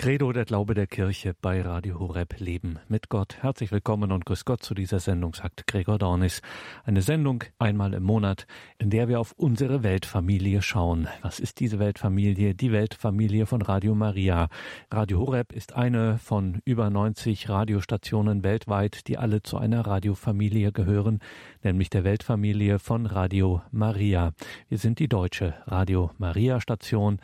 Credo, der Glaube der Kirche bei Radio Horeb Leben mit Gott. Herzlich willkommen und grüß Gott zu dieser Sendung, sagt Gregor Dornis. Eine Sendung einmal im Monat, in der wir auf unsere Weltfamilie schauen. Was ist diese Weltfamilie? Die Weltfamilie von Radio Maria. Radio Horeb ist eine von über 90 Radiostationen weltweit, die alle zu einer Radiofamilie gehören, nämlich der Weltfamilie von Radio Maria. Wir sind die deutsche Radio Maria Station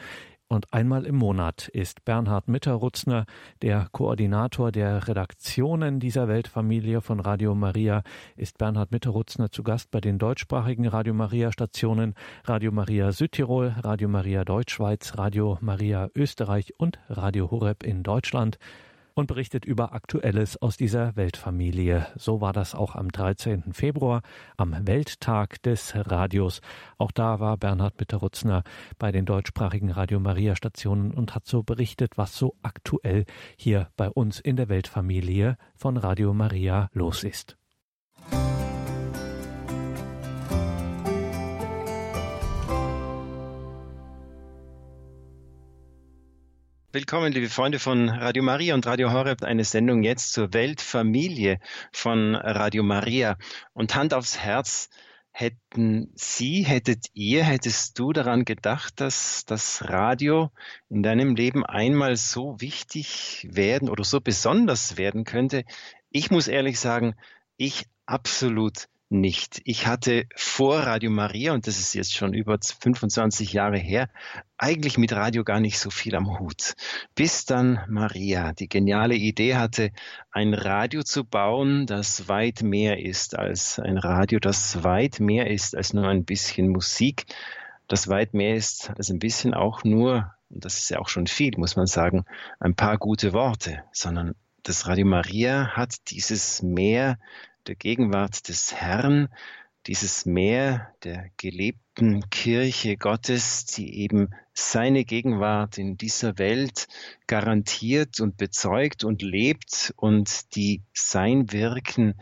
und einmal im Monat ist Bernhard Mitterrutzner, der Koordinator der Redaktionen dieser Weltfamilie von Radio Maria, ist Bernhard Mitterrutzner zu Gast bei den deutschsprachigen Radio Maria Stationen Radio Maria Südtirol, Radio Maria Deutschschweiz, Radio Maria Österreich und Radio Horeb in Deutschland und berichtet über Aktuelles aus dieser Weltfamilie. So war das auch am 13. Februar, am Welttag des Radios. Auch da war Bernhard Bitterutzner bei den deutschsprachigen Radio Maria Stationen und hat so berichtet, was so aktuell hier bei uns in der Weltfamilie von Radio Maria los ist. Willkommen, liebe Freunde von Radio Maria und Radio Horeb, eine Sendung jetzt zur Weltfamilie von Radio Maria. Und Hand aufs Herz, hätten Sie, hättet ihr, hättest du daran gedacht, dass das Radio in deinem Leben einmal so wichtig werden oder so besonders werden könnte? Ich muss ehrlich sagen, ich absolut nicht. Ich hatte vor Radio Maria, und das ist jetzt schon über 25 Jahre her, eigentlich mit Radio gar nicht so viel am Hut. Bis dann Maria die geniale Idee hatte, ein Radio zu bauen, das weit mehr ist als ein Radio, das weit mehr ist als nur ein bisschen Musik, das weit mehr ist als ein bisschen auch nur, und das ist ja auch schon viel, muss man sagen, ein paar gute Worte, sondern das Radio Maria hat dieses Meer der Gegenwart des Herrn, dieses Meer der gelebten Kirche Gottes, die eben seine Gegenwart in dieser Welt garantiert und bezeugt und lebt und die sein Wirken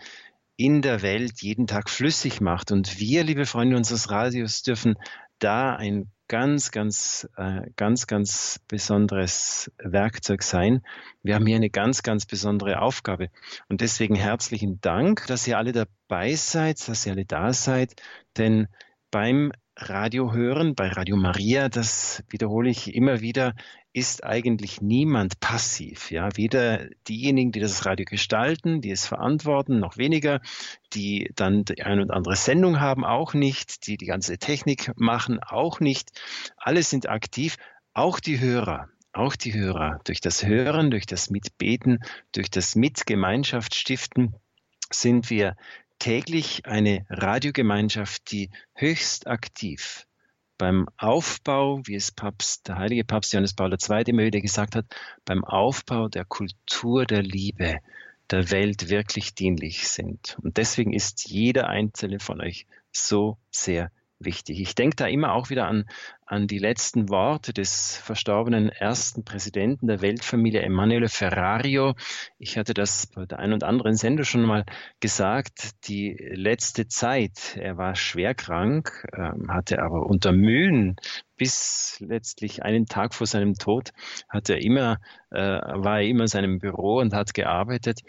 in der Welt jeden Tag flüssig macht. Und wir, liebe Freunde unseres Radios, dürfen da ein ganz, ganz, äh, ganz, ganz besonderes Werkzeug sein. Wir haben hier eine ganz, ganz besondere Aufgabe. Und deswegen herzlichen Dank, dass ihr alle dabei seid, dass ihr alle da seid. Denn beim Radio hören, bei Radio Maria, das wiederhole ich immer wieder, ist eigentlich niemand passiv. Ja, weder diejenigen, die das Radio gestalten, die es verantworten, noch weniger, die dann die ein und andere Sendung haben, auch nicht, die die ganze Technik machen, auch nicht. Alle sind aktiv, auch die Hörer. Auch die Hörer. Durch das Hören, durch das Mitbeten, durch das Mitgemeinschaft stiften sind wir täglich eine Radiogemeinschaft, die höchst aktiv beim Aufbau, wie es Papst, der heilige Papst Johannes Paul II. immer wieder gesagt hat, beim Aufbau der Kultur der Liebe der Welt wirklich dienlich sind. Und deswegen ist jeder einzelne von euch so sehr wichtig. Ich denke da immer auch wieder an, an die letzten Worte des verstorbenen ersten Präsidenten der Weltfamilie, Emanuele Ferrario. Ich hatte das bei der einen oder anderen Sendung schon mal gesagt. Die letzte Zeit, er war schwer krank, ähm, hatte aber unter Mühen bis letztlich einen Tag vor seinem Tod hat er immer, äh, war er immer in seinem Büro und hat gearbeitet.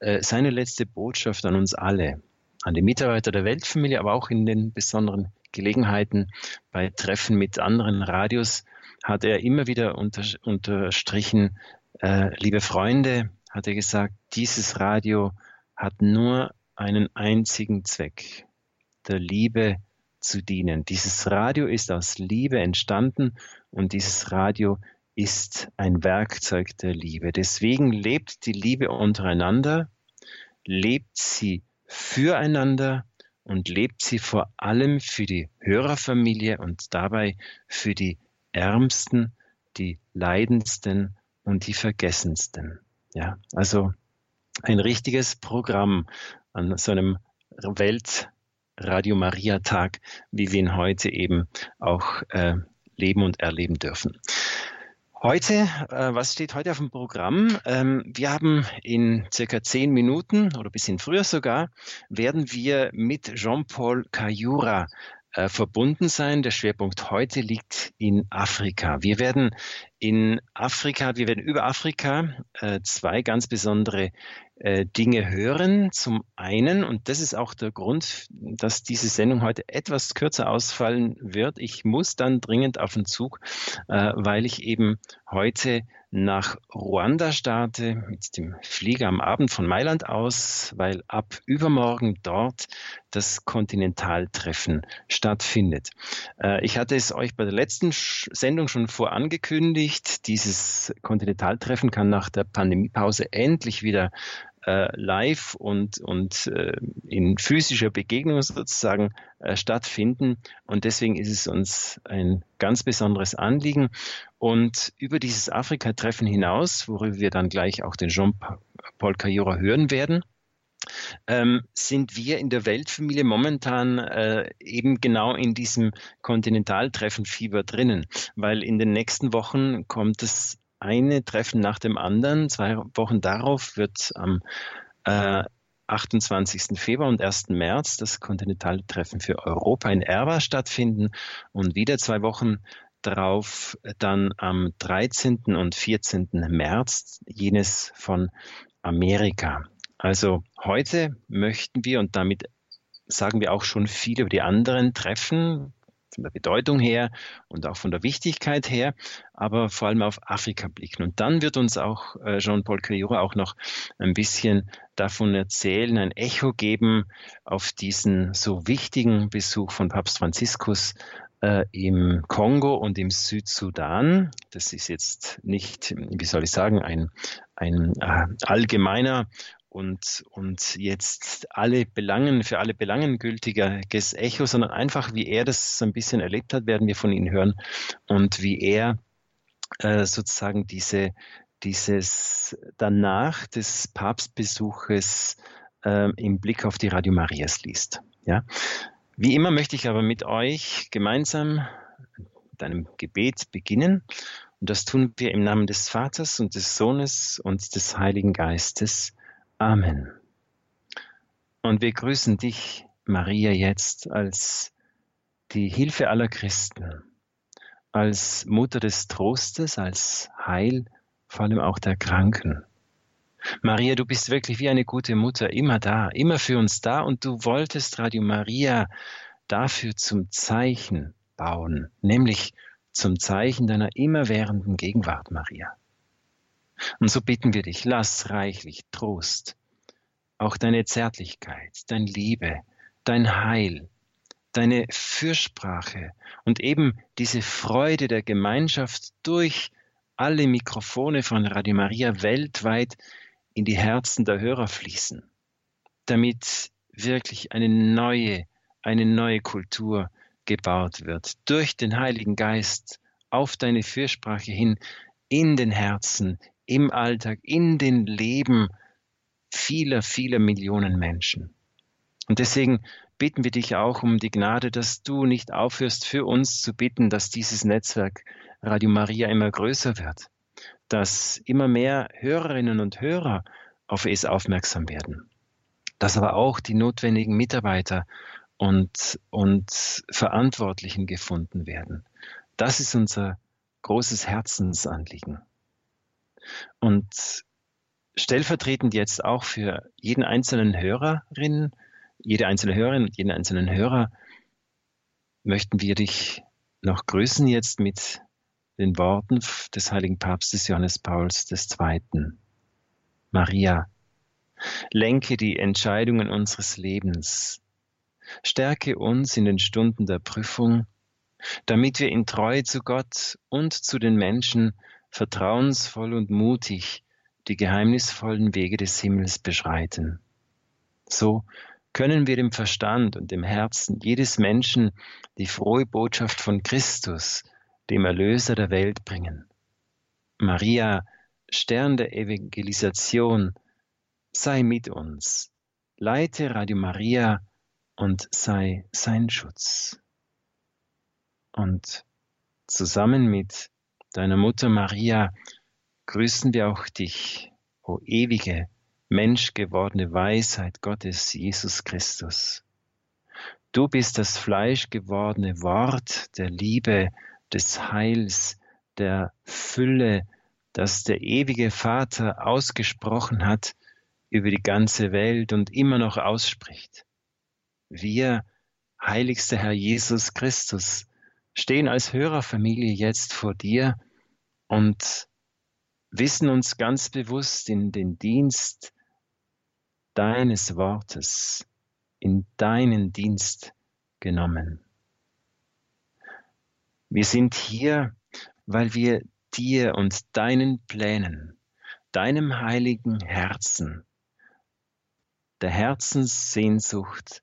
Äh, seine letzte Botschaft an uns alle, an die Mitarbeiter der Weltfamilie, aber auch in den besonderen Gelegenheiten, bei Treffen mit anderen Radios, hat er immer wieder unter, unterstrichen, äh, liebe Freunde, hat er gesagt, dieses Radio hat nur einen einzigen Zweck, der Liebe zu dienen. Dieses Radio ist aus Liebe entstanden und dieses Radio ist ein Werkzeug der Liebe. Deswegen lebt die Liebe untereinander, lebt sie füreinander und lebt sie vor allem für die Hörerfamilie und dabei für die Ärmsten, die Leidendsten und die Vergessensten. Ja, also ein richtiges Programm an so einem Weltradio Maria Tag, wie wir ihn heute eben auch äh, leben und erleben dürfen. Heute, äh, was steht heute auf dem Programm? Ähm, wir haben in circa zehn Minuten oder bisschen früher sogar, werden wir mit Jean-Paul Cayura äh, verbunden sein. Der Schwerpunkt heute liegt in Afrika. Wir werden in Afrika, wir werden über Afrika äh, zwei ganz besondere äh, Dinge hören. Zum einen, und das ist auch der Grund, dass diese Sendung heute etwas kürzer ausfallen wird. Ich muss dann dringend auf den Zug, äh, weil ich eben heute nach Ruanda starte mit dem Flieger am Abend von Mailand aus, weil ab übermorgen dort das Kontinentaltreffen stattfindet. Äh, ich hatte es euch bei der letzten Sendung schon vorangekündigt. Dieses Kontinentaltreffen kann nach der Pandemiepause endlich wieder äh, live und, und äh, in physischer Begegnung sozusagen äh, stattfinden. Und deswegen ist es uns ein ganz besonderes Anliegen. Und über dieses Afrika-Treffen hinaus, worüber wir dann gleich auch den Jean-Paul Cayura hören werden, ähm, sind wir in der Weltfamilie momentan äh, eben genau in diesem Kontinentaltreffen-Fieber drinnen, weil in den nächsten Wochen kommt es eine Treffen nach dem anderen. Zwei Wochen darauf wird am äh, 28. Februar und 1. März das Kontinentaltreffen für Europa in Erwa stattfinden und wieder zwei Wochen darauf dann am 13. und 14. März jenes von Amerika. Also heute möchten wir und damit sagen wir auch schon viel über die anderen Treffen, von der Bedeutung her und auch von der Wichtigkeit her, aber vor allem auf Afrika blicken. Und dann wird uns auch äh, Jean-Paul Cayura auch noch ein bisschen davon erzählen, ein Echo geben auf diesen so wichtigen Besuch von Papst Franziskus äh, im Kongo und im Südsudan. Das ist jetzt nicht, wie soll ich sagen, ein, ein äh, allgemeiner und, und jetzt alle Belangen, für alle Belangen gültiges Echo, sondern einfach, wie er das so ein bisschen erlebt hat, werden wir von ihm hören und wie er äh, sozusagen diese, dieses danach des Papstbesuches äh, im Blick auf die Radio Marias liest. Ja? Wie immer möchte ich aber mit euch gemeinsam mit einem Gebet beginnen. Und das tun wir im Namen des Vaters und des Sohnes und des Heiligen Geistes. Amen. Und wir grüßen dich, Maria, jetzt als die Hilfe aller Christen, als Mutter des Trostes, als Heil, vor allem auch der Kranken. Maria, du bist wirklich wie eine gute Mutter, immer da, immer für uns da und du wolltest Radio Maria dafür zum Zeichen bauen, nämlich zum Zeichen deiner immerwährenden Gegenwart, Maria. Und so bitten wir dich, lass reichlich Trost, auch deine Zärtlichkeit, dein Liebe, dein Heil, deine Fürsprache und eben diese Freude der Gemeinschaft durch alle Mikrofone von Radio Maria weltweit in die Herzen der Hörer fließen, damit wirklich eine neue, eine neue Kultur gebaut wird, durch den Heiligen Geist auf deine Fürsprache hin, in den Herzen, im Alltag, in den Leben vieler, vieler Millionen Menschen. Und deswegen bitten wir dich auch um die Gnade, dass du nicht aufhörst, für uns zu bitten, dass dieses Netzwerk Radio Maria immer größer wird, dass immer mehr Hörerinnen und Hörer auf es aufmerksam werden, dass aber auch die notwendigen Mitarbeiter und, und Verantwortlichen gefunden werden. Das ist unser großes Herzensanliegen. Und stellvertretend jetzt auch für jeden einzelnen Hörerin, jede einzelne Hörerin jeden einzelnen Hörer möchten wir dich noch grüßen jetzt mit den Worten des heiligen Papstes Johannes Pauls II. Maria, lenke die Entscheidungen unseres Lebens, stärke uns in den Stunden der Prüfung, damit wir in Treue zu Gott und zu den Menschen vertrauensvoll und mutig die geheimnisvollen Wege des Himmels beschreiten. So können wir dem Verstand und dem Herzen jedes Menschen die frohe Botschaft von Christus, dem Erlöser der Welt, bringen. Maria, Stern der Evangelisation, sei mit uns, leite Radio Maria und sei sein Schutz. Und zusammen mit deiner Mutter Maria grüßen wir auch dich, o ewige, menschgewordene Weisheit Gottes, Jesus Christus. Du bist das fleischgewordene Wort der Liebe, des Heils, der Fülle, das der ewige Vater ausgesprochen hat über die ganze Welt und immer noch ausspricht. Wir, heiligster Herr Jesus Christus, stehen als Hörerfamilie jetzt vor dir und wissen uns ganz bewusst in den Dienst deines Wortes, in deinen Dienst genommen. Wir sind hier, weil wir dir und deinen Plänen, deinem heiligen Herzen, der Herzenssehnsucht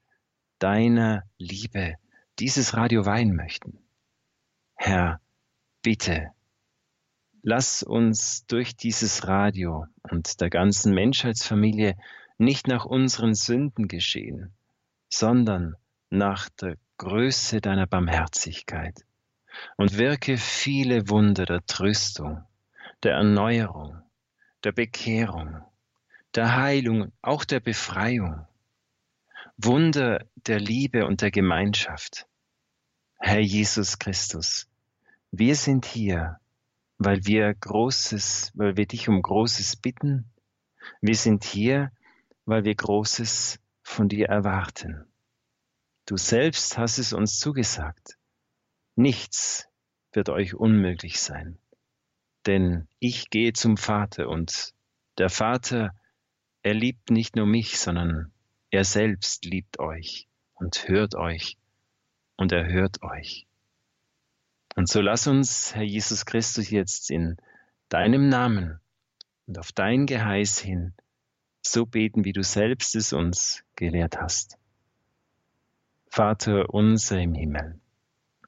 deiner Liebe dieses Radio weihen möchten. Herr, bitte, lass uns durch dieses Radio und der ganzen Menschheitsfamilie nicht nach unseren Sünden geschehen, sondern nach der Größe deiner Barmherzigkeit und wirke viele Wunder der Tröstung, der Erneuerung, der Bekehrung, der Heilung, auch der Befreiung, Wunder der Liebe und der Gemeinschaft. Herr Jesus Christus, wir sind hier, weil wir Großes, weil wir dich um Großes bitten. Wir sind hier, weil wir Großes von dir erwarten. Du selbst hast es uns zugesagt. Nichts wird euch unmöglich sein, denn ich gehe zum Vater und der Vater, er liebt nicht nur mich, sondern er selbst liebt euch und hört euch und er hört euch. Und so lass uns, Herr Jesus Christus, jetzt in deinem Namen und auf dein Geheiß hin so beten, wie du selbst es uns gelehrt hast. Vater unser im Himmel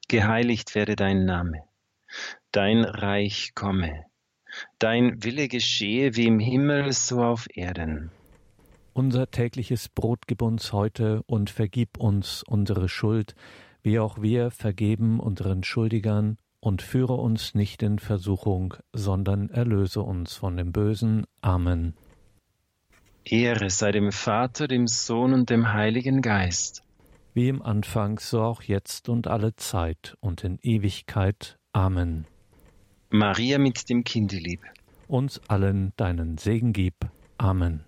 geheiligt werde dein Name, dein Reich komme, dein Wille geschehe wie im Himmel so auf Erden. Unser tägliches Brot gib uns heute und vergib uns unsere Schuld, wie auch wir vergeben unseren Schuldigern, und führe uns nicht in Versuchung, sondern erlöse uns von dem Bösen. Amen. Ehre sei dem Vater, dem Sohn und dem Heiligen Geist wie im Anfang, so auch jetzt und alle Zeit und in Ewigkeit. Amen. Maria mit dem Kindelieb. Uns allen deinen Segen gib. Amen.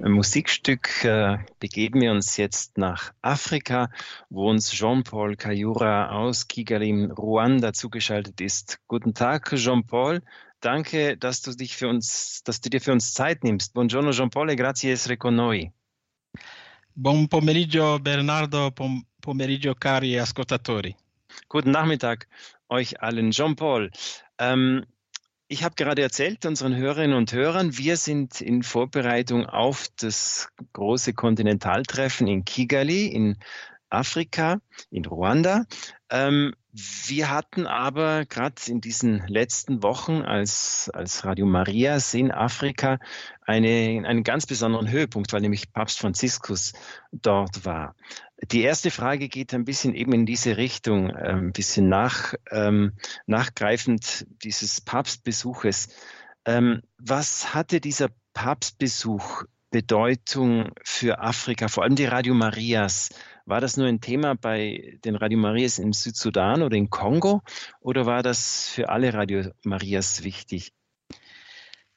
Musikstück äh, begeben wir uns jetzt nach Afrika, wo uns Jean-Paul Kayura aus Kigali, Ruanda, zugeschaltet ist. Guten Tag, Jean-Paul. Danke, dass du dich für uns, dass du dir für uns Zeit nimmst. Buongiorno Jean-Paul e grazie essere con noi. Buon pomeriggio Bernardo, buon pomeriggio cari ascoltatori. Guten Nachmittag euch allen. Jean-Paul, ähm, ich habe gerade erzählt unseren Hörerinnen und Hörern, wir sind in Vorbereitung auf das große Kontinentaltreffen in Kigali in Afrika, in Ruanda. Ähm, wir hatten aber gerade in diesen letzten Wochen als, als Radio Marias in Afrika eine, einen ganz besonderen Höhepunkt, weil nämlich Papst Franziskus dort war. Die erste Frage geht ein bisschen eben in diese Richtung, ein bisschen nach, ähm, nachgreifend dieses Papstbesuches. Ähm, was hatte dieser Papstbesuch Bedeutung für Afrika, vor allem die Radio Marias? War das nur ein Thema bei den Radio Marias im Südsudan oder in Kongo oder war das für alle Radio Marias wichtig?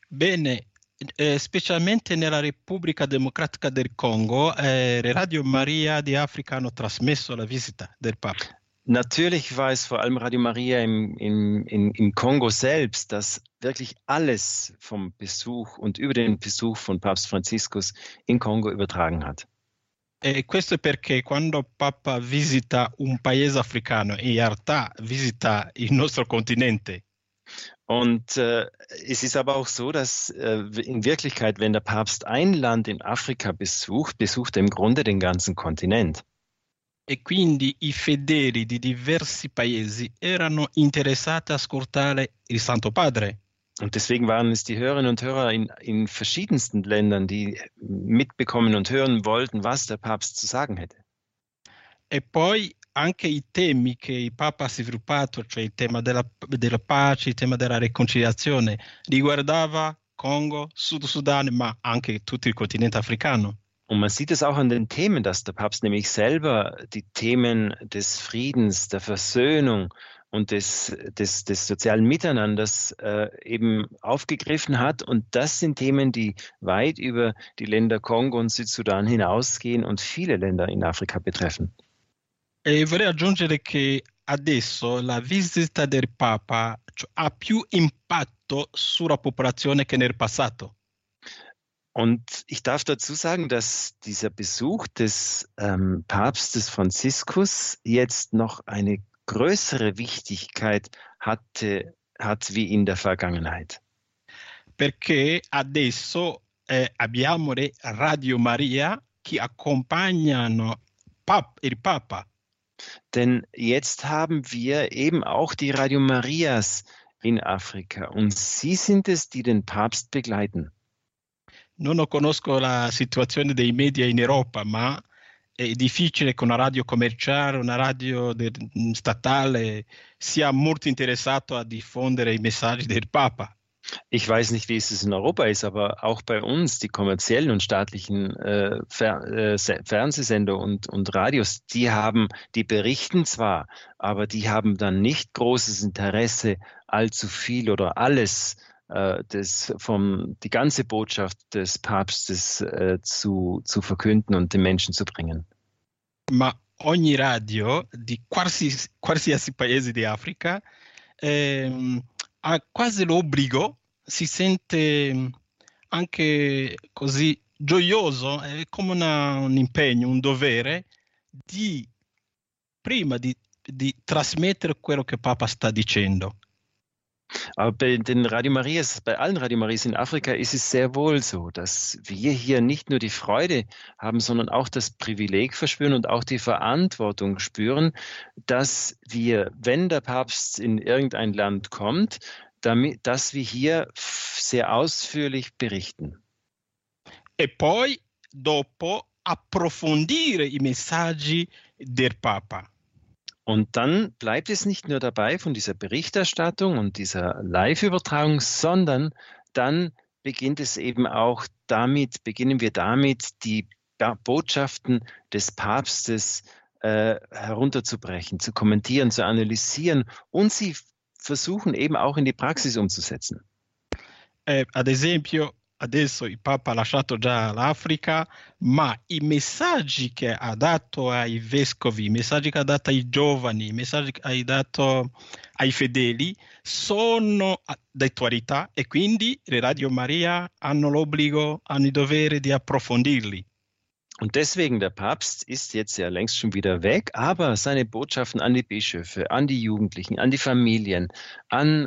Bene, eh, specialmente nella Repubblica Democratica del Congo, eh, Radio Maria di Africa hanno trasmesso la visita del Papa. Natürlich war es vor allem Radio Maria im, im, im, im Kongo selbst, das wirklich alles vom Besuch und über den Besuch von Papst Franziskus in Kongo übertragen hat. E questo è perché quando Papa visita un paese africano, in realtà visita il nostro continente. Und äh, es ist aber auch so, dass äh, in Wirklichkeit, wenn der Papst ein Land in Afrika besucht, besucht er im Grunde den ganzen Kontinent. E quindi i fedeli di diversi paesi erano interessati a ascoltare il Santo Padre. Und deswegen waren es die Hörerinnen und Hörer in, in verschiedensten Ländern, die mitbekommen und hören wollten, was der Papst zu sagen hätte. E poi anche i temi che il Papa ha sviluppato, cioè il tema della, della pace, il tema della riconciliazione, riguardava Congo, Sud Sudan, ma anche tutto il continente africano. Und man sieht es auch an den Themen, dass der Papst nämlich selber die Themen des Friedens, der Versöhnung und des, des, des sozialen Miteinanders äh, eben aufgegriffen hat. Und das sind Themen, die weit über die Länder Kongo und Südsudan hinausgehen und viele Länder in Afrika betreffen. E vorrei aggiungere che adesso la visita del Papa ha più impatto sulla popolazione che nel passato. Und ich darf dazu sagen, dass dieser Besuch des ähm, Papstes Franziskus jetzt noch eine größere Wichtigkeit hatte, hat wie in der Vergangenheit. Perché adesso eh, abbiamo le Radio Maria che accompagnano pap il Papa. Denn jetzt haben wir eben auch die Radio Marias in Afrika und sie sind es, die den Papst begleiten. Non conosco la situazione dei media in Europa, ma è difficile che una radio commerciale, una radio del, statale sia molto interessato a diffondere i messaggi del Papa. Ich weiß nicht, wie es in Europa ist, aber auch bei uns, die kommerziellen und staatlichen äh, Fer äh, Fernsehsender und, und Radios, die haben, die berichten zwar, aber die haben dann nicht großes Interesse, allzu viel oder alles äh, das vom, die ganze Botschaft des Papstes äh, zu, zu verkünden und den Menschen zu bringen. Ma ogni radio di qualsiasi, qualsiasi paese di Africa ehm, ha quasi l'obbligo, si sente anche così gioioso, è come una, un impegno, un dovere di prima di, di trasmettere quello che Papa sta dicendo. Aber bei den Radio Marias, bei allen Radio Marias in Afrika ist es sehr wohl so, dass wir hier nicht nur die Freude haben, sondern auch das Privileg verspüren und auch die Verantwortung spüren, dass wir, wenn der Papst in irgendein Land kommt, damit, dass wir hier sehr ausführlich berichten. E poi dopo approfondire i messaggi del Papa. Und dann bleibt es nicht nur dabei von dieser Berichterstattung und dieser Live-Übertragung, sondern dann beginnt es eben auch damit, beginnen wir damit, die Botschaften des Papstes äh, herunterzubrechen, zu kommentieren, zu analysieren und sie versuchen eben auch in die Praxis umzusetzen. Eh, ad esempio, adesso il Papa ha lasciato già l'Africa, ma i messaggi che ha dato ai vescovi, i messaggi che ha dato ai giovani, i messaggi che ha dato ai fedeli sono d'attualità e quindi le Radio Maria hanno l'obbligo, hanno il dovere di approfondirli. Und deswegen, der Papst ist jetzt ja längst schon wieder weg, aber seine Botschaften an die Bischöfe, an die Jugendlichen, an die Familien, an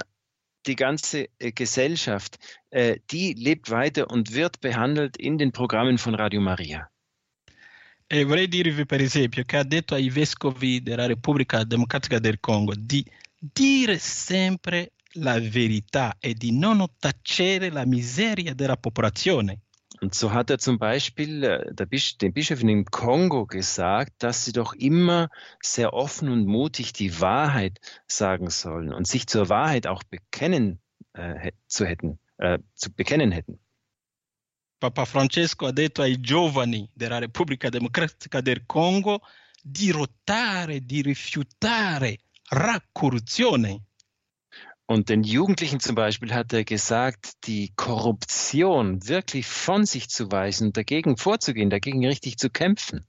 die ganze äh, Gesellschaft, äh, die lebt weiter und wird behandelt in den Programmen von Radio Maria. E vorrei dirvi per esempio che ha detto ai vescovi della Repubblica Democratica del Congo di dire sempre la verità e di non tacere la miseria della popolazione. Und so hat er zum Beispiel äh, Bisch, den Bischöfen im Kongo gesagt, dass sie doch immer sehr offen und mutig die Wahrheit sagen sollen und sich zur Wahrheit auch bekennen äh, zu hätten, äh, zu bekennen hätten. Papa Francesco ha detto ai giovani della Repubblica Democratica del Congo di rotare, di rifiutare la corruzione. Und den Jugendlichen zum Beispiel hat er gesagt, die Korruption wirklich von sich zu weisen, dagegen vorzugehen, dagegen richtig zu kämpfen.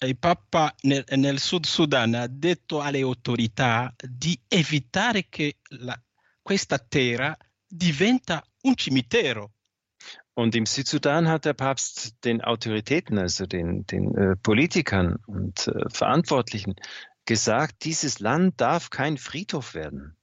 Il Papa nel, nel Sud Sudan ha detto alle autorità di evitare che la, questa terra diventa un cimitero. Und im Südsudan hat der Papst den Autoritäten, also den, den äh, Politikern und äh, Verantwortlichen, gesagt, dieses Land darf kein Friedhof werden.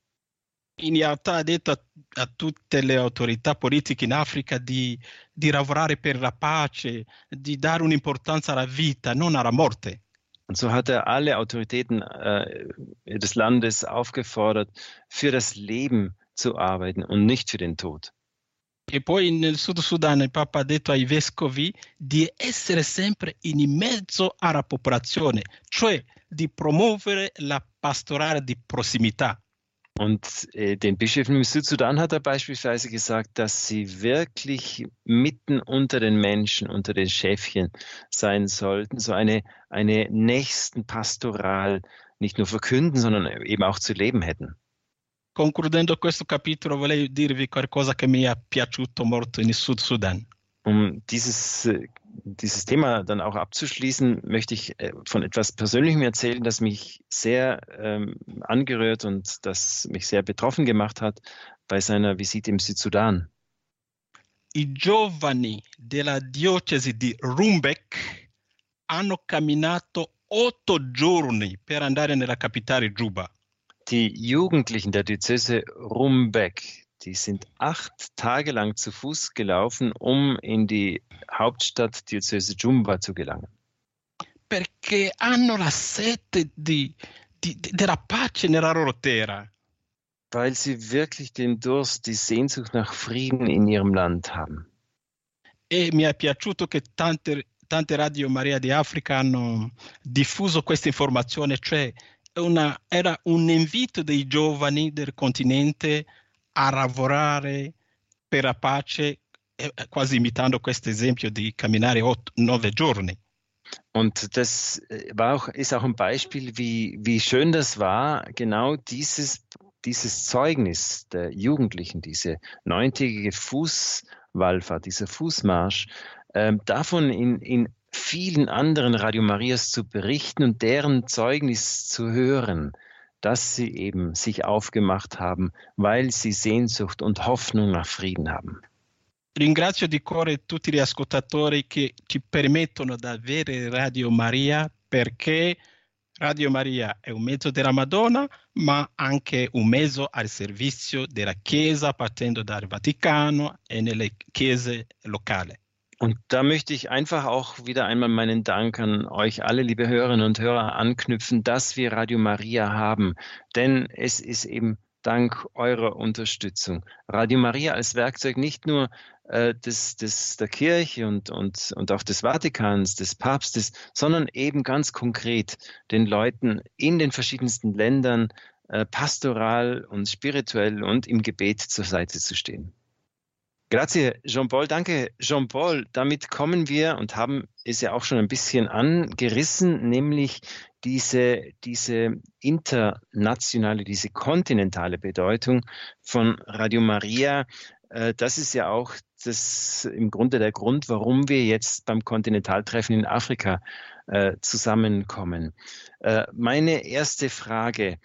In realtà ha detto a, tutte le autorità politiche in Africa di, di, lavorare per la pace, di dare un'importanza alla vita, non alla morte. Und so hat er alle Autoritäten äh, des Landes aufgefordert, für das Leben zu arbeiten und nicht für den Tod. E poi nel Sud Sudan il Papa ha detto ai vescovi di essere sempre in mezzo alla popolazione, cioè di promuovere la pastorale di prossimità. Und äh, den Bischöfen im Südsudan hat er beispielsweise gesagt, dass sie wirklich mitten unter den Menschen, unter den Schäfchen sein sollten, so eine, eine nächsten Pastoral nicht nur verkünden, sondern eben auch zu leben hätten. Concludendo questo capitolo, volevo dirvi qualcosa che mi è piaciuto molto in Sud Sudan. Um dieses, äh, dieses Thema dann auch abzuschließen, möchte ich äh, von etwas Persönlichem erzählen, das mich sehr ähm, angerührt und das mich sehr betroffen gemacht hat bei seiner Visite im Südsudan. I giovani della diocesi di Rumbek hanno camminato otto giorni per andare nella capitale Juba. Die Jugendlichen der Diözese Rumbek, die sind acht Tage lang zu Fuß gelaufen, um in die Hauptstadt Diözese Jumba zu gelangen. Perché hanno la sete di, di, della pace nella loro terra. Weil sie wirklich den Durst, die Sehnsucht nach Frieden in ihrem Land haben. E mi è piaciuto che tante, tante radio Maria di Africa hanno diffuso questa informazione, cioè una, era un invito dei giovani del continente a lavorare per la pace, quasi imitando questo esempio di camminare otto, nove giorni. Und das war auch, ist auch ein Beispiel, wie, wie schön das war, genau dieses, dieses Zeugnis der Jugendlichen, diese neuntägige Fußwallfahrt, dieser Fußmarsch, äh, davon in, in vielen anderen Radio Marias zu berichten und deren Zeugnis zu hören, dass sie eben sich aufgemacht haben, weil sie Sehnsucht und Hoffnung nach Frieden haben. Ringrazio di cuore tutti gli ascoltatori che ci permettono di avere Radio Maria perché Radio Maria è un mezzo della Madonna, ma anche un mezzo al servizio della Chiesa partendo dal Vaticano e nelle chiese locali. Und da möchte ich einfach auch wieder einmal meinen Dank an euch alle, liebe Hörerinnen und Hörer, anknüpfen, dass wir Radio Maria haben. Denn es ist eben dank eurer Unterstützung. Radio Maria als Werkzeug nicht nur äh, des, des, der Kirche und, und, und auch des Vatikans, des Papstes, sondern eben ganz konkret den Leuten in den verschiedensten Ländern äh, pastoral und spirituell und im Gebet zur Seite zu stehen. Grazie, Jean-Paul. Danke, Jean-Paul. Damit kommen wir und haben es ja auch schon ein bisschen angerissen, nämlich diese, diese internationale, diese kontinentale Bedeutung von Radio Maria. Äh, das ist ja auch das im Grunde der Grund, warum wir jetzt beim Kontinentaltreffen in Afrika äh, zusammenkommen. Äh, meine erste Frage,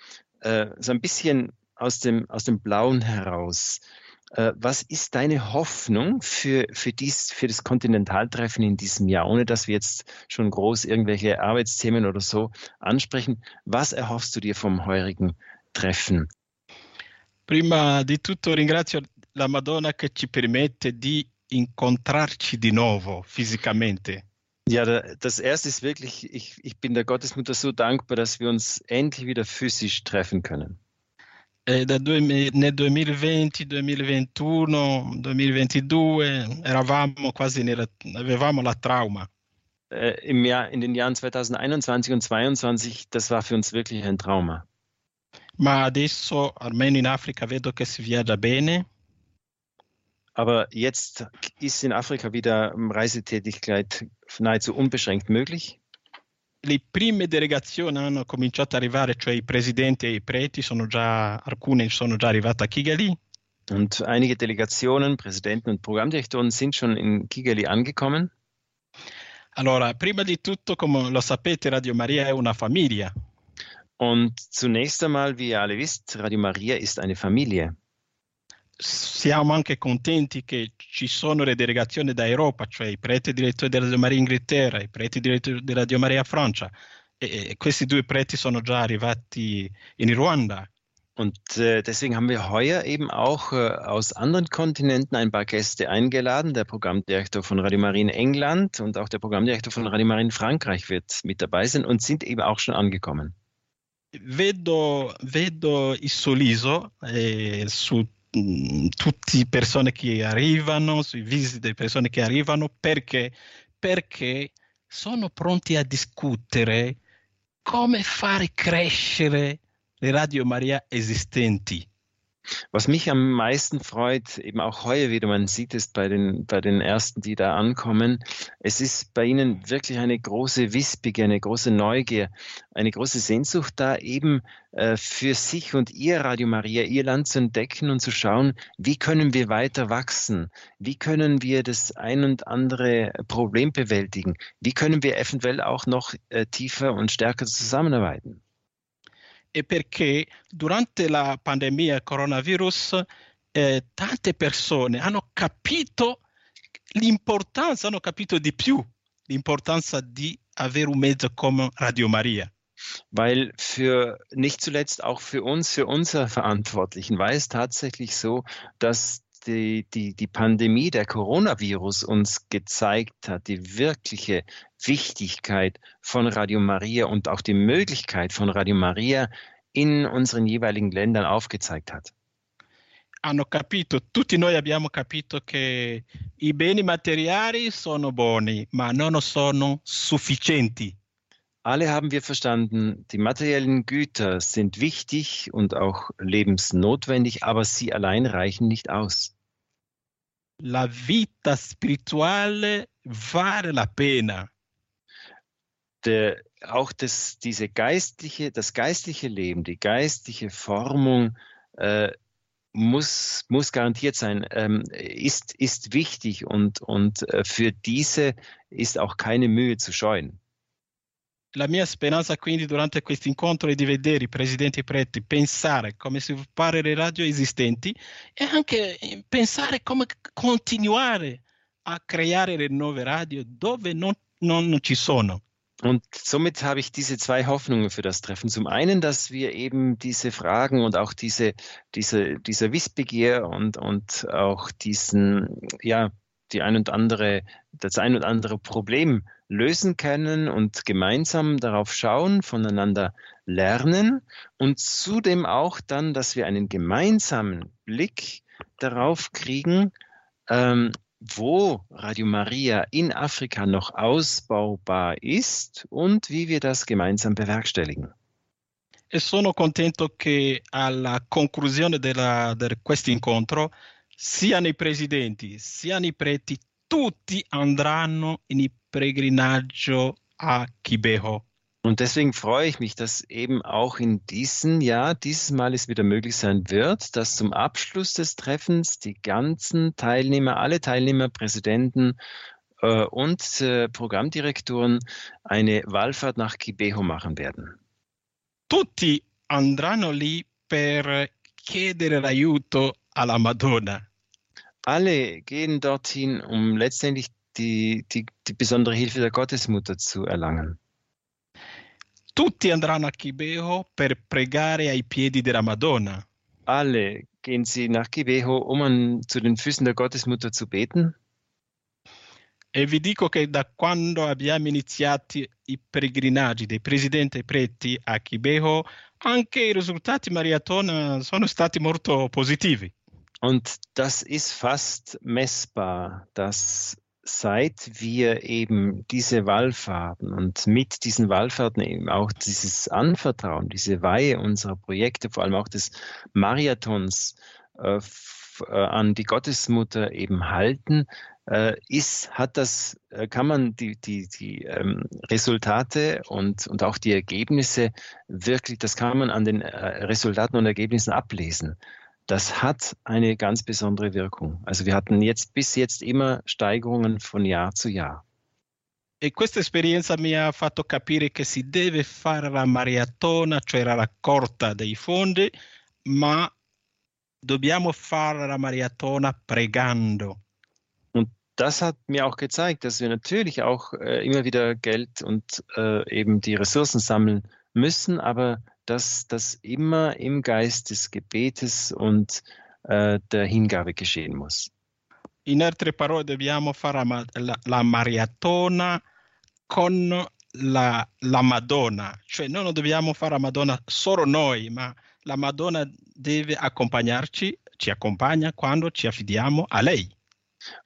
so ein bisschen aus dem, aus dem Blauen heraus. Äh, was ist deine Hoffnung für, für, dies, für das Kontinentaltreffen in diesem Jahr, ohne dass wir jetzt schon groß irgendwelche Arbeitsthemen oder so ansprechen? Was erhoffst du dir vom heurigen Treffen? Prima di tutto ringrazio la Madonna che ci permette di incontrarci di nuovo fisicamente. Ja, das erste ist wirklich, ich, ich bin der Gottesmutter so dankbar, dass wir uns endlich wieder physisch treffen können. Eh, due, nel 2020, 2021, 2022 eravamo quasi nella, avevamo la trauma. Äh, im Jahr, in den Jahren 2021 und 2022, das war für uns wirklich ein Trauma. Ma adesso, almeno in Africa, vedo che si viaggia bene. Aber jetzt ist in Afrika wieder Reisetätigkeit nahezu unbeschränkt möglich le prime delegazioni hanno cominciato ad arrivare, cioè i presidenti e i preti, sono già, alcune sono già arrivate a Kigali. Und einige Delegationen, Präsidenten und Programmdirektoren sind schon in Kigali angekommen. Allora, prima di tutto, come lo sapete, Radio Maria è una famiglia. Und zunächst einmal, wie ihr alle wisst, Radio Maria ist eine Familie siamo anche contenti che ci sono le delegazioni da Europa, cioè i preti direttori della Radio Maria Inghilterra, i preti direttori della Radio Maria Francia. E, e questi due preti sono già arrivati in Ruanda. Und äh, deswegen haben wir heuer eben auch äh, aus anderen Kontinenten ein paar Gäste eingeladen. Der Programmdirektor von Radio Maria in England und auch der Programmdirektor von Radio Maria in Frankreich wird mit dabei sein und sind eben auch schon angekommen. Vedo, vedo il sorriso eh, su Mm, tutte persone che arrivano, sui visi delle persone che arrivano, perché, perché sono pronti a discutere come fare crescere le Radio Maria esistenti. Was mich am meisten freut, eben auch heuer wieder, man sieht es bei den, bei den ersten, die da ankommen, es ist bei ihnen wirklich eine große Wissbegier, eine große Neugier, eine große Sehnsucht da eben äh, für sich und ihr Radio Maria, ihr Land zu entdecken und zu schauen, wie können wir weiter wachsen? Wie können wir das ein und andere Problem bewältigen? Wie können wir eventuell auch noch äh, tiefer und stärker zusammenarbeiten? E perché durante la pandemia coronavirus eh, tante persone hanno capito l'importanza, hanno capito di più l'importanza di avere un mezzo come Radio Maria. Weil für nicht zuletzt auch für uns, für unsere Verantwortlichen, war es tatsächlich so, dass die, die, die Pandemie, der Coronavirus uns gezeigt hat, die wirkliche Wichtigkeit von Radio Maria und auch die Möglichkeit von Radio Maria in unseren jeweiligen Ländern aufgezeigt hat. Hanno capito, tutti noi abbiamo capito che i beni materiali sono buoni, ma non sono sufficienti. Alle haben wir verstanden, die materiellen Güter sind wichtig und auch lebensnotwendig, aber sie allein reichen nicht aus. La vita spirituale vale la pena. Der, auch das, diese geistliche, das geistliche Leben, die geistliche Formung äh, muss, muss garantiert sein, ähm, ist, ist wichtig und, und äh, für diese ist auch keine Mühe zu scheuen. La mia speranza quindi durante questo incontro è di vedere i presidenti preti pensare come sviluppare le radio esistenti e anche pensare come continuare a creare le nuove radio dove non, non ci sono. Und somit habe ich diese zwei Hoffnungen für das Treffen. Zum einen, dass wir eben diese Fragen und auch diese, diese, dieser Wissbegier und, und auch diesen, ja, die ein und andere, das ein und andere Problem lösen können und gemeinsam darauf schauen, voneinander lernen und zudem auch dann, dass wir einen gemeinsamen Blick darauf kriegen, ähm, wo Radio Maria in Afrika noch ausbaubar ist und wie wir das gemeinsam bewerkstelligen. E sono contento che alla conclusione della, di questo incontro sia i presidenti sia i preti tutti andranno in peregrinaggio a Kibeho. Und deswegen freue ich mich, dass eben auch in diesem Jahr, dieses Mal es wieder möglich sein wird, dass zum Abschluss des Treffens die ganzen Teilnehmer, alle Teilnehmer, Präsidenten äh, und äh, Programmdirektoren eine Wallfahrt nach Kibeho machen werden. Tutti andranno lì per chiedere l'aiuto alla Madonna. Alle gehen dorthin, um letztendlich die, die, die besondere Hilfe der Gottesmutter zu erlangen. Tutti andranno a Kibeho per pregare ai piedi della Madonna. Alle gehen sie nach Kibeho, um an, zu den Füßen der Gottesmutter zu beten. E vi dico che da quando abbiamo iniziato i pellegrinaggi dei presidenti e preti a Kibeho, anche i risultati Mariatona sono stati molto positivi. Und das ist fast messbar, dass seit wir eben diese Wallfahrten und mit diesen Wallfahrten eben auch dieses Anvertrauen, diese Weihe unserer Projekte, vor allem auch des Marathons äh, äh, an die Gottesmutter eben halten, äh, ist, hat das, äh, kann man die, die, die ähm, Resultate und, und auch die Ergebnisse wirklich, das kann man an den äh, Resultaten und Ergebnissen ablesen das hat eine ganz besondere Wirkung. Also wir hatten jetzt bis jetzt immer Steigerungen von Jahr zu Jahr. E questa esperienza mi ha fatto capire che si deve fare la maratona, cioè la raccolta dei fondi, ma dobbiamo fare la maratona pregando. Und das hat mir auch gezeigt, dass wir natürlich auch äh, immer wieder Geld und äh, eben die Ressourcen sammeln müssen, aber dass das immer im Geist des Gebetes und äh, der Hingabe geschehen muss. In altre parole, dobbiamo fare la, la maratona con la, la, Madonna, cioè noi non dobbiamo fare la Madonna solo noi, ma la Madonna deve accompagnarci, ci accompagna quando ci affidiamo a lei.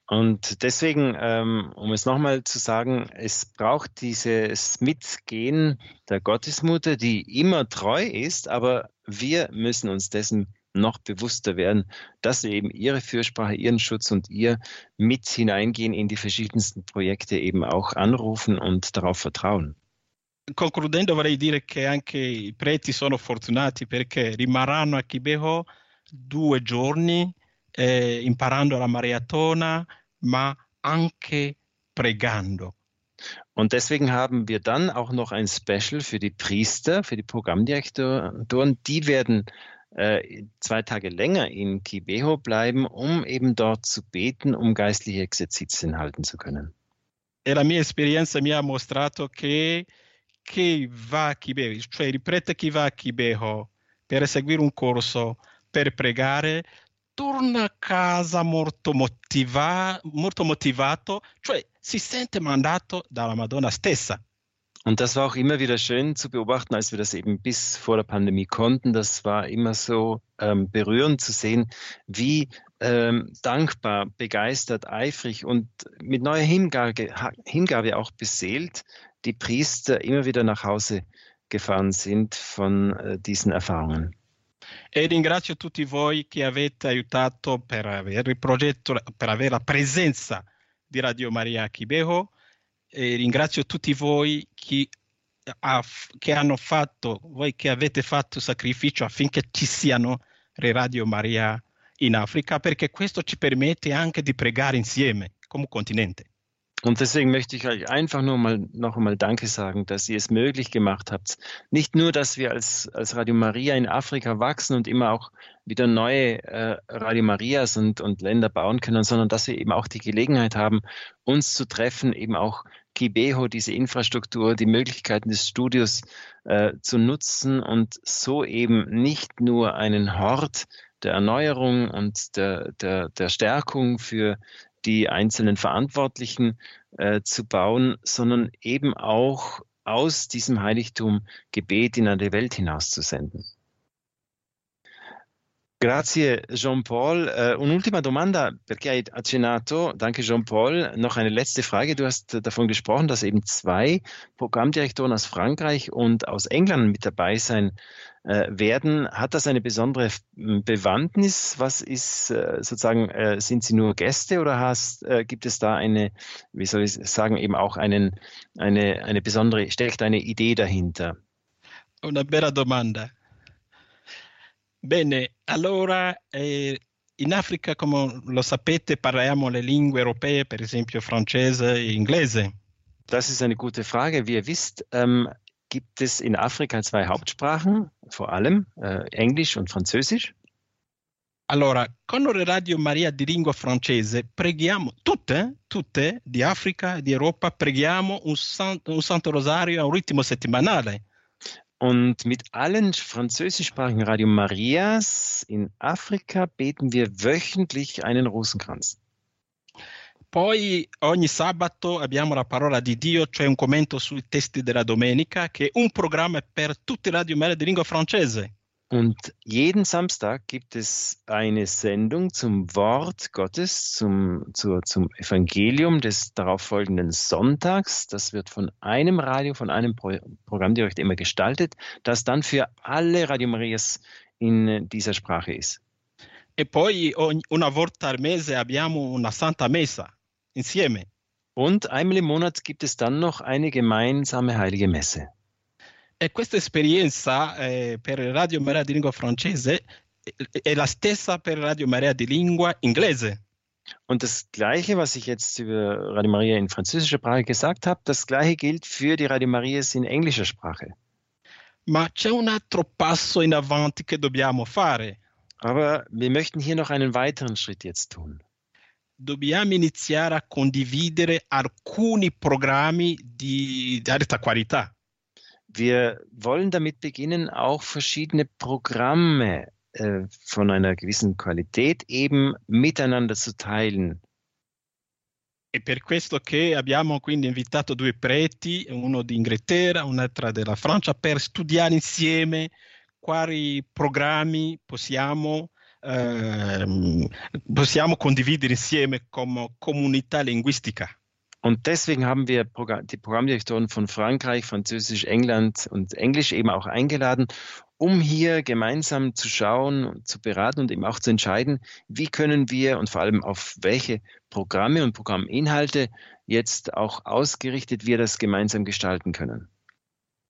Und deswegen, ähm, um es nochmal zu sagen, es braucht dieses Mitgehen der Gottesmutter, die immer treu ist, aber wir müssen uns dessen noch bewusster werden, dass wir eben ihre Fürsprache, ihren Schutz und ihr mit hineingehen in die verschiedensten Projekte eben auch anrufen und darauf vertrauen. Concludendo vorrei dire che anche i preti sono fortunati perché rimarranno a Kibeho due giorni eh, imparando la maratona, ma anche pregando. Und deswegen haben wir dann auch noch ein Special für die Priester, für die Programmdirektoren. Die werden äh, zwei Tage länger in Kibeho bleiben, um eben dort zu beten, um geistliche Exerzitien halten zu können. E la mia esperienza mi ha mostrato che chi va a Kibeho, cioè il prete che va a Kibeho per seguire un corso, per pregare, torna a casa molto, motiva, molto motivato, cioè si sente mandato dalla Madonna stessa. Und das war auch immer wieder schön zu beobachten, als wir das eben bis vor der Pandemie konnten. Das war immer so ähm, berührend zu sehen, wie ähm, dankbar, begeistert, eifrig und mit neuer Hingabe, Hingabe auch beseelt die Priester immer wieder nach Hause gefahren sind von äh, diesen Erfahrungen. E ringrazio tutti voi che avete aiutato per avere il progetto, per avere la presenza di Radio Maria Chibeho. E ringrazio tutti voi che, ha, che hanno fatto, voi che avete fatto sacrificio affinché ci siano le Radio Maria in Africa, perché questo ci permette anche di pregare insieme come continente. Und deswegen möchte ich euch einfach nur mal noch einmal Danke sagen, dass ihr es möglich gemacht habt. Nicht nur, dass wir als, als Radio Maria in Afrika wachsen und immer auch wieder neue äh, Radio Marias und, und Länder bauen können, sondern dass wir eben auch die Gelegenheit haben, uns zu treffen, eben auch Kibeho, diese Infrastruktur, die Möglichkeiten des Studios äh, zu nutzen und so eben nicht nur einen Hort der Erneuerung und der, der, der Stärkung für die einzelnen Verantwortlichen äh, zu bauen, sondern eben auch aus diesem Heiligtum Gebet in eine Welt hinauszusenden. Grazie Jean-Paul. Uh, un'ultima domanda, perché hai accennato, danke Jean-Paul, noch eine letzte Frage. Du hast davon gesprochen, dass eben zwei Programmdirektoren aus Frankreich und aus England mit dabei sein äh, werden. Hat das eine besondere Bewandtnis? Was ist äh, sozusagen, äh, sind sie nur Gäste oder hast, äh, gibt es da eine, wie soll ich sagen, eben auch einen, eine, eine besondere, steckt eine Idee dahinter? Una bella domanda. Bene, allora eh, in Africa, come lo sapete, parliamo le lingue europee, per esempio francese e inglese. Das ist eine gute Frage. Wie ihr wisst, ähm, gibt es in Afrika zwei Hauptsprachen, vor allem äh, Englisch und Französisch. Allora, con Radio Maria di lingua francese preghiamo tutte, tutte di Africa e di Europa, preghiamo un, san, un Santo Rosario a un ritmo settimanale. Und mit allen französischsprachigen Radio Marias in Afrika beten wir wöchentlich einen Rosenkranz. Poi ogni sabato abbiamo la parola di Dio, cioè un commento sui testi della domenica, che è un programma per tutte le Radio di lingua francese. Und jeden Samstag gibt es eine Sendung zum Wort Gottes, zum, zur, zum Evangelium des darauffolgenden Sonntags. Das wird von einem Radio, von einem Pro Programmdirektor immer gestaltet, das dann für alle Radio Marias in dieser Sprache ist. E poi ogni, una volta al mese abbiamo una Santa Messa insieme. Und einmal im Monat gibt es dann noch eine gemeinsame heilige Messe. E questa esperienza eh, per Radio Maria di lingua francese è la stessa per Radio Maria di lingua inglese. Und das Gleiche, was ich jetzt über Radio Maria in französischer Sprache gesagt habe, das Gleiche gilt für die Radio Marias in englischer Sprache. Ma c'è un altro passo in avanti che dobbiamo fare. Aber wir möchten hier noch einen weiteren Schritt jetzt tun. Dobbiamo iniziare a condividere alcuni programmi di, di alta qualità. Wir wollen damit beginnen, auch verschiedene Programme äh, von einer gewissen Qualität eben miteinander zu teilen. È per questo che abbiamo quindi invitato due preti, uno di Inghilterra, un'altra della Francia, per studiare insieme quali programmi possiamo eh, possiamo condividere insieme come comunità linguistica. Und deswegen haben wir die Programmdirektoren von Frankreich, Französisch, England und Englisch eben auch eingeladen, um hier gemeinsam zu schauen, zu beraten und eben auch zu entscheiden, wie können wir und vor allem auf welche Programme und Programminhalte jetzt auch ausgerichtet wir das gemeinsam gestalten können.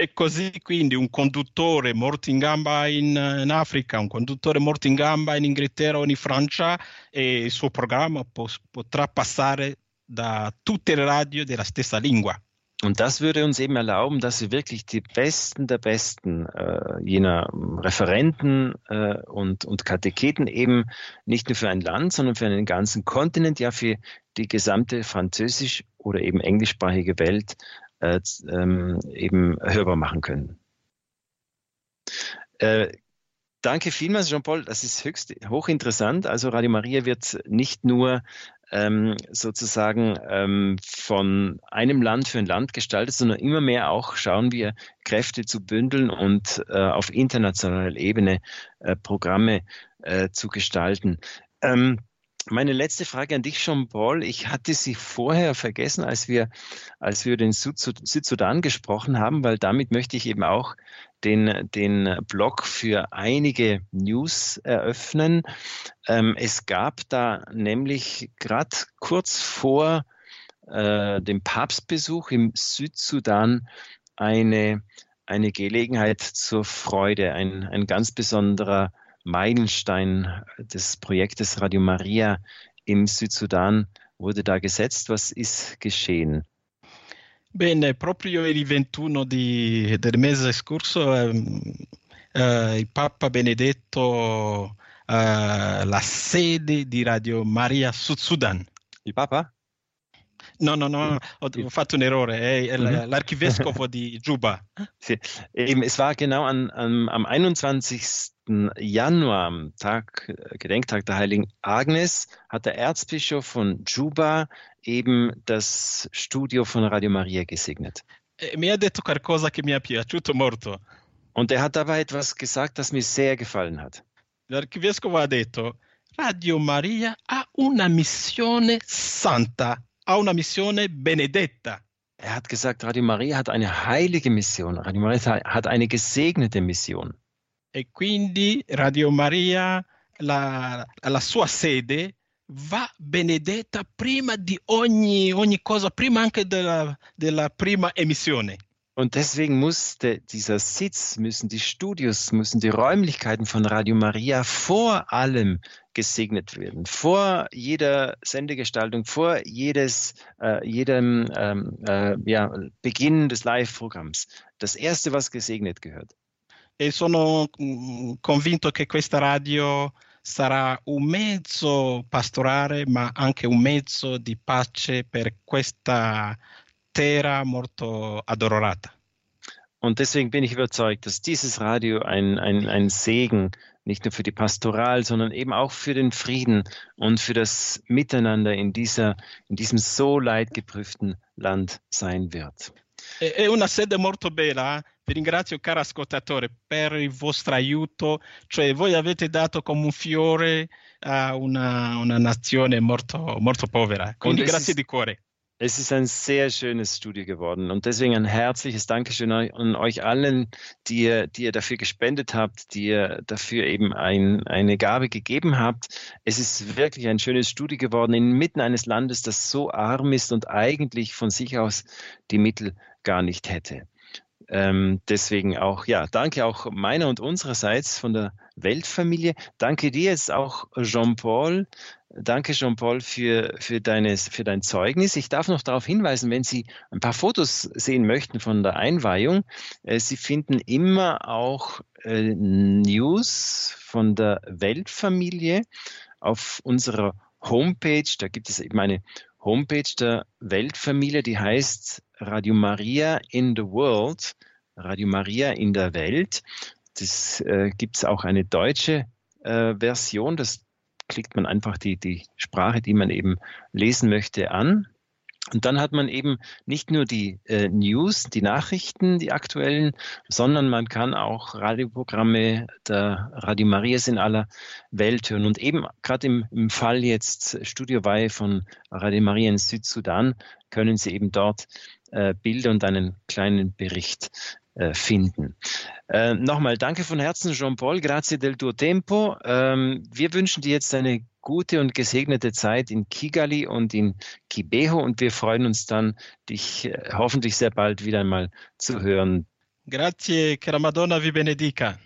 E così quindi un conduttore morto in gamba in, in, Africa, un conduttore morto in gamba in Inghilterra o in Francia e il suo programma po potrà passare da tutte le radio della stessa lingua. Und das würde uns eben erlauben, dass wir wirklich die Besten der Besten äh, jener Referenten äh, und, und Katecheten eben nicht nur für ein Land, sondern für einen ganzen Kontinent, ja für die gesamte französisch- oder eben englischsprachige Welt äh, ähm, eben hörbar machen können. Äh, danke vielmals, Jean-Paul. Das ist höchst hochinteressant. Also Radio Maria wird nicht nur ähm, sozusagen ähm, von einem Land für ein Land gestaltet, sondern immer mehr auch schauen wir, Kräfte zu bündeln und äh, auf internationaler Ebene äh, Programme äh, zu gestalten. Ähm, meine letzte Frage an dich, Jean-Paul. Ich hatte sie vorher vergessen, als wir, als wir den Südsudan gesprochen haben, weil damit möchte ich eben auch den, den Blog für einige News eröffnen. Ähm, es gab da nämlich gerade kurz vor äh, dem Papstbesuch im Südsudan eine, eine Gelegenheit zur Freude, ein, ein ganz besonderer Meilenstein des Projektes Radio Maria im Südsudan wurde da gesetzt. Was ist geschehen? Bene, proprio il 21 di, del mese scorso eh, eh, il Papa Benedetto eh, la sede di Radio Maria Sud Sudan. Il Papa? No, no, no, ho, ho fatto un errore, è mhm. l'archivescovo di Juba. Sì. Eben, es war genau an, an, am 21. Januar, am Tag, Gedenktag der Heiligen Agnes, hat der Erzbischof von Juba eben das Studio von Radio Maria gesegnet. E molto. Und er hat dabei etwas gesagt, das mir sehr gefallen hat. L'archivescovo ha detto, Radio Maria ha una missione santa ha una missione benedetta. Er hat gesagt, Radio Maria hat eine heilige Mission. Radio Maria hat eine gesegnete Mission. E quindi Radio Maria, la, la sua sede, va benedetta prima di ogni, ogni cosa, prima anche della, della prima emissione. Und deswegen musste dieser Sitz, müssen die Studios, müssen die Räumlichkeiten von Radio Maria vor allem gesegnet werden. Vor jeder Sendegestaltung, vor jedes, äh, jedem ähm, äh, ja, Beginn des Live-Programms. Das erste, was gesegnet gehört. E sono mm, convinto che questa radio sarà un mezzo pastorale, ma anche un mezzo di pace per questa terra molto adorata. Und deswegen bin ich überzeugt, dass dieses Radio ein, ein, ein Segen nicht nur für die Pastoral, sondern eben auch für den Frieden und für das Miteinander in, dieser, in diesem so leidgeprüften Land sein wird. È una sede molto bella. Vi ringrazio, caro ascoltatore, per il vostro aiuto. Cioè, voi avete dato come un fiore a una, una nazione molto, molto povera. Quindi grazie di cuore. Es ist ein sehr schönes Studio geworden und deswegen ein herzliches Dankeschön an euch allen, die ihr, die ihr dafür gespendet habt, die ihr dafür eben ein, eine Gabe gegeben habt. Es ist wirklich ein schönes Studio geworden inmitten eines Landes, das so arm ist und eigentlich von sich aus die Mittel gar nicht hätte. Ähm, deswegen auch, ja, danke auch meiner und unsererseits von der Weltfamilie. Danke dir jetzt auch, Jean-Paul. Danke, Jean-Paul, für, für, für dein Zeugnis. Ich darf noch darauf hinweisen, wenn Sie ein paar Fotos sehen möchten von der Einweihung, äh, Sie finden immer auch äh, News von der Weltfamilie auf unserer Homepage. Da gibt es eben eine Homepage der Weltfamilie, die heißt Radio Maria in the World, Radio Maria in der Welt. Das äh, gibt es auch eine deutsche äh, Version. Das klickt man einfach die, die Sprache, die man eben lesen möchte, an. Und dann hat man eben nicht nur die äh, News, die Nachrichten, die aktuellen, sondern man kann auch Radioprogramme der Radio Marias in aller Welt hören. Und eben gerade im, im Fall jetzt Studio Weihe von Radio Maria in Südsudan können Sie eben dort äh, Bilder und einen kleinen Bericht äh, finden. Äh, Nochmal danke von Herzen, Jean-Paul, grazie del tuo tempo. Ähm, wir wünschen dir jetzt eine gute und gesegnete Zeit in Kigali und in Kibeho und wir freuen uns dann, dich äh, hoffentlich sehr bald wieder einmal zu hören. Grazie, che la Madonna vi benedica.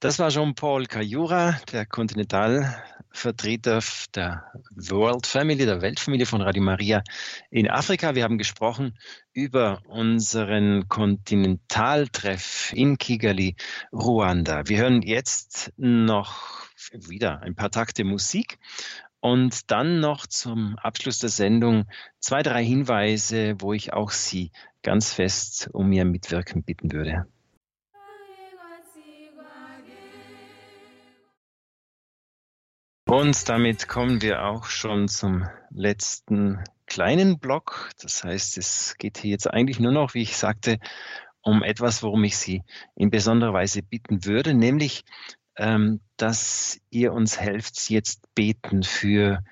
Das war Jean-Paul Kayura, der Kontinentalvertreter der World Family, der Weltfamilie von Radio Maria in Afrika. Wir haben gesprochen über unseren Kontinentaltreff in Kigali, Ruanda. Wir hören jetzt noch wieder ein paar Takte Musik und dann noch zum Abschluss der Sendung zwei, drei Hinweise, wo ich auch Sie ganz fest um Ihr Mitwirken bitten würde. Und damit kommen wir auch schon zum letzten kleinen Block. Das heißt, es geht hier jetzt eigentlich nur noch, wie ich sagte, um etwas, worum ich Sie in besonderer Weise bitten würde, nämlich ähm, dass ihr uns helft, jetzt beten für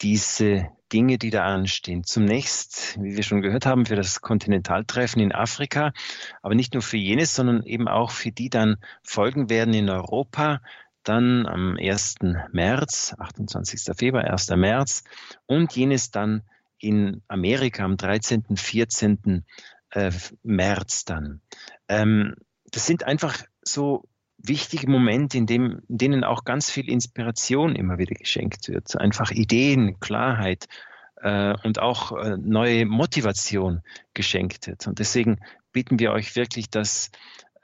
diese Dinge, die da anstehen. Zunächst, wie wir schon gehört haben, für das Kontinentaltreffen in Afrika, aber nicht nur für jenes, sondern eben auch für die dann folgen werden in Europa, dann am 1. März, 28. Februar, 1. März und jenes dann in Amerika am 13., 14. Äh, März dann. Ähm, das sind einfach so wichtige Momente, in, dem, in denen auch ganz viel Inspiration immer wieder geschenkt wird. Einfach Ideen, Klarheit äh, und auch äh, neue Motivation geschenkt wird. Und deswegen bitten wir euch wirklich, dass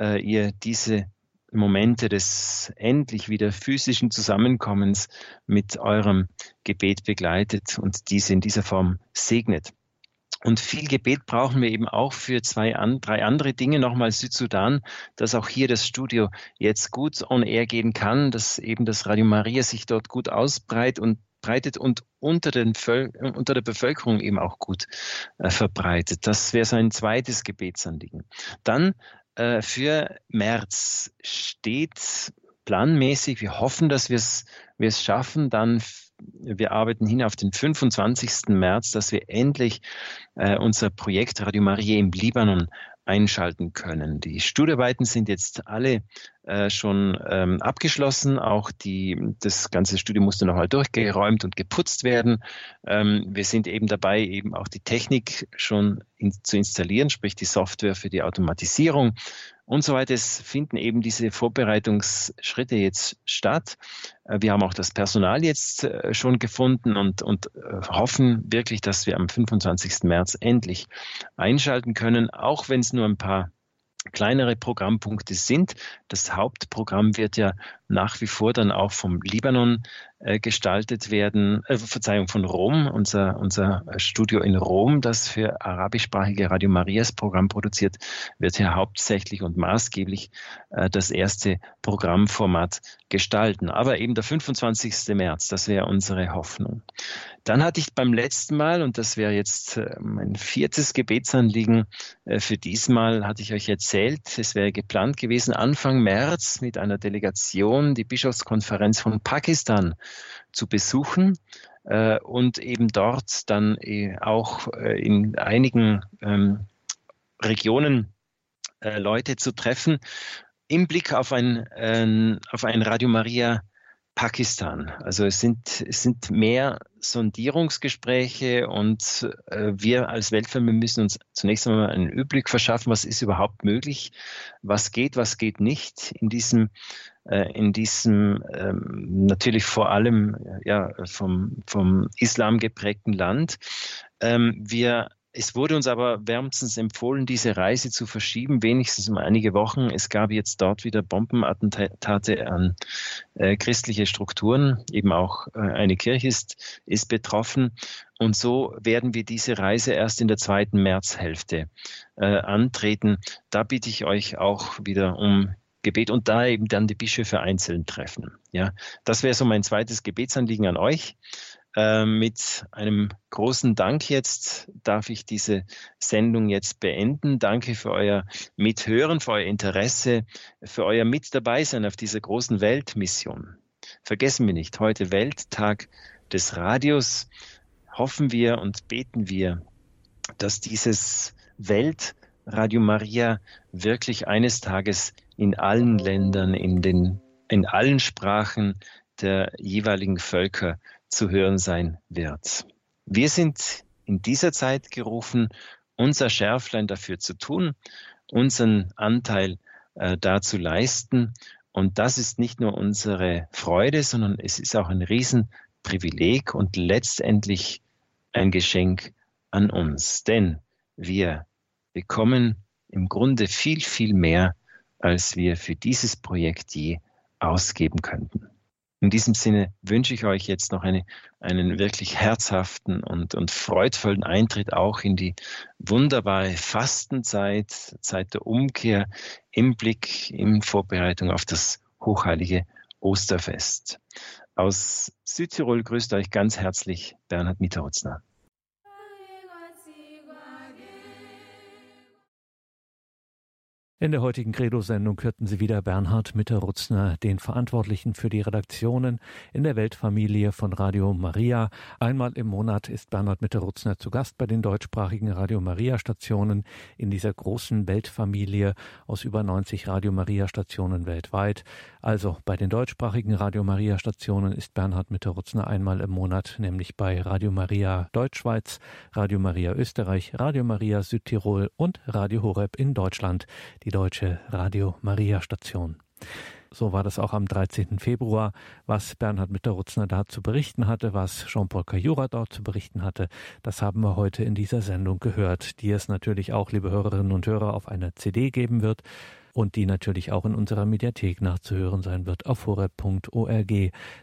ihr diese Momente des endlich wieder physischen Zusammenkommens mit eurem Gebet begleitet und diese in dieser Form segnet. Und viel Gebet brauchen wir eben auch für zwei, an, drei andere Dinge. Nochmal Südsudan, dass auch hier das Studio jetzt gut on air gehen kann, dass eben das Radio Maria sich dort gut ausbreitet und breitet und unter, den unter der Bevölkerung eben auch gut äh, verbreitet. Das wäre sein zweites Gebetsanliegen. Dann äh, für März steht planmäßig, wir hoffen, dass wir es schaffen, dann wir arbeiten hin auf den 25. März, dass wir endlich äh, unser Projekt Radio Maria im Libanon einschalten können. Die Studiearbeiten sind jetzt alle äh, schon ähm, abgeschlossen. Auch die, das ganze Studio musste nochmal durchgeräumt und geputzt werden. Ähm, wir sind eben dabei, eben auch die Technik schon in, zu installieren, sprich die Software für die Automatisierung und so weiter. Es finden eben diese Vorbereitungsschritte jetzt statt. Äh, wir haben auch das Personal jetzt äh, schon gefunden und, und hoffen wirklich, dass wir am 25. März endlich einschalten können, auch wenn es nur ein paar kleinere Programmpunkte sind. Das Hauptprogramm wird ja nach wie vor dann auch vom Libanon äh, gestaltet werden, äh, Verzeihung, von Rom, unser, unser Studio in Rom, das für arabischsprachige Radio Marias Programm produziert, wird hier hauptsächlich und maßgeblich äh, das erste Programmformat gestalten. Aber eben der 25. März, das wäre unsere Hoffnung. Dann hatte ich beim letzten Mal, und das wäre jetzt äh, mein viertes Gebetsanliegen äh, für diesmal, hatte ich euch erzählt, es wäre geplant gewesen, Anfang März mit einer Delegation die Bischofskonferenz von Pakistan zu besuchen äh, und eben dort dann auch in einigen ähm, Regionen Leute zu treffen, im Blick auf ein, auf ein Radio Maria Pakistan. Also es sind, es sind mehr Sondierungsgespräche und äh, wir als Weltfirma müssen uns zunächst einmal einen Überblick verschaffen, was ist überhaupt möglich, was geht, was geht nicht in diesem, äh, in diesem ähm, natürlich vor allem ja, vom, vom Islam geprägten Land. Ähm, wir es wurde uns aber wärmstens empfohlen, diese Reise zu verschieben, wenigstens um einige Wochen. Es gab jetzt dort wieder Bombenattentate an äh, christliche Strukturen. Eben auch äh, eine Kirche ist, ist betroffen. Und so werden wir diese Reise erst in der zweiten Märzhälfte äh, antreten. Da bitte ich euch auch wieder um Gebet und da eben dann die Bischöfe einzeln treffen. Ja, das wäre so mein zweites Gebetsanliegen an euch. Äh, mit einem großen Dank jetzt darf ich diese Sendung jetzt beenden. Danke für euer Mithören, für euer Interesse, für euer Mit dabei sein auf dieser großen Weltmission. Vergessen wir nicht, heute Welttag des Radios. Hoffen wir und beten wir, dass dieses Weltradio Maria wirklich eines Tages in allen Ländern, in den, in allen Sprachen der jeweiligen Völker zu hören sein wird. Wir sind in dieser Zeit gerufen, unser Schärflein dafür zu tun, unseren Anteil äh, da zu leisten. Und das ist nicht nur unsere Freude, sondern es ist auch ein Riesenprivileg und letztendlich ein Geschenk an uns. Denn wir bekommen im Grunde viel, viel mehr, als wir für dieses Projekt je ausgeben könnten. In diesem Sinne wünsche ich euch jetzt noch eine, einen wirklich herzhaften und, und freudvollen Eintritt auch in die wunderbare Fastenzeit, Zeit der Umkehr im Blick, in Vorbereitung auf das hochheilige Osterfest. Aus Südtirol grüßt euch ganz herzlich Bernhard Mitterhutzner. In der heutigen Credo-Sendung hörten Sie wieder Bernhard Mitterrutzner, den Verantwortlichen für die Redaktionen in der Weltfamilie von Radio Maria. Einmal im Monat ist Bernhard Mitterrutzner zu Gast bei den deutschsprachigen Radio Maria Stationen in dieser großen Weltfamilie aus über 90 Radio Maria Stationen weltweit. Also bei den deutschsprachigen Radio Maria Stationen ist Bernhard Mitterrutzner einmal im Monat, nämlich bei Radio Maria Deutschschweiz, Radio Maria Österreich, Radio Maria Südtirol und Radio Horeb in Deutschland. Die die deutsche Radio Maria Station. So war das auch am 13. Februar, was Bernhard Mitterrutzner da zu berichten hatte, was Jean-Paul Cayura dort zu berichten hatte. Das haben wir heute in dieser Sendung gehört, die es natürlich auch, liebe Hörerinnen und Hörer, auf einer CD geben wird und die natürlich auch in unserer Mediathek nachzuhören sein wird auf horeb.org.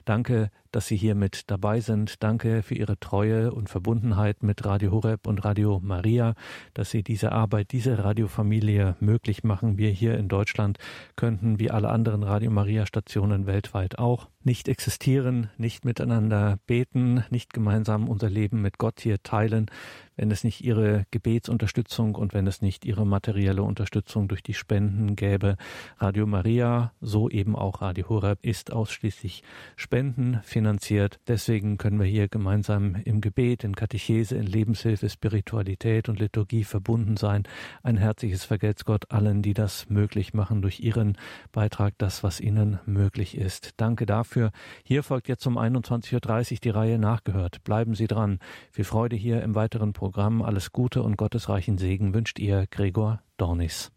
Danke, dass Sie hier mit dabei sind. Danke für Ihre Treue und Verbundenheit mit Radio Horeb und Radio Maria, dass Sie diese Arbeit, diese Radiofamilie möglich machen. Wir hier in Deutschland könnten, wie alle anderen Radio Maria Stationen weltweit auch, nicht existieren, nicht miteinander beten, nicht gemeinsam unser Leben mit Gott hier teilen, wenn es nicht ihre Gebetsunterstützung und wenn es nicht ihre materielle Unterstützung durch die Spenden gäbe. Radio Maria, so eben auch Radio Horeb, ist ausschließlich Spenden finanziert. Deswegen können wir hier gemeinsam im Gebet, in Katechese, in Lebenshilfe, Spiritualität und Liturgie verbunden sein. Ein herzliches Vergelt's Gott allen, die das möglich machen durch ihren Beitrag, das, was ihnen möglich ist. Danke dafür. Hier folgt jetzt um 21.30 Uhr die Reihe nachgehört. Bleiben Sie dran. Viel Freude hier im weiteren Programm. Alles Gute und gottesreichen Segen wünscht ihr Gregor Dornis.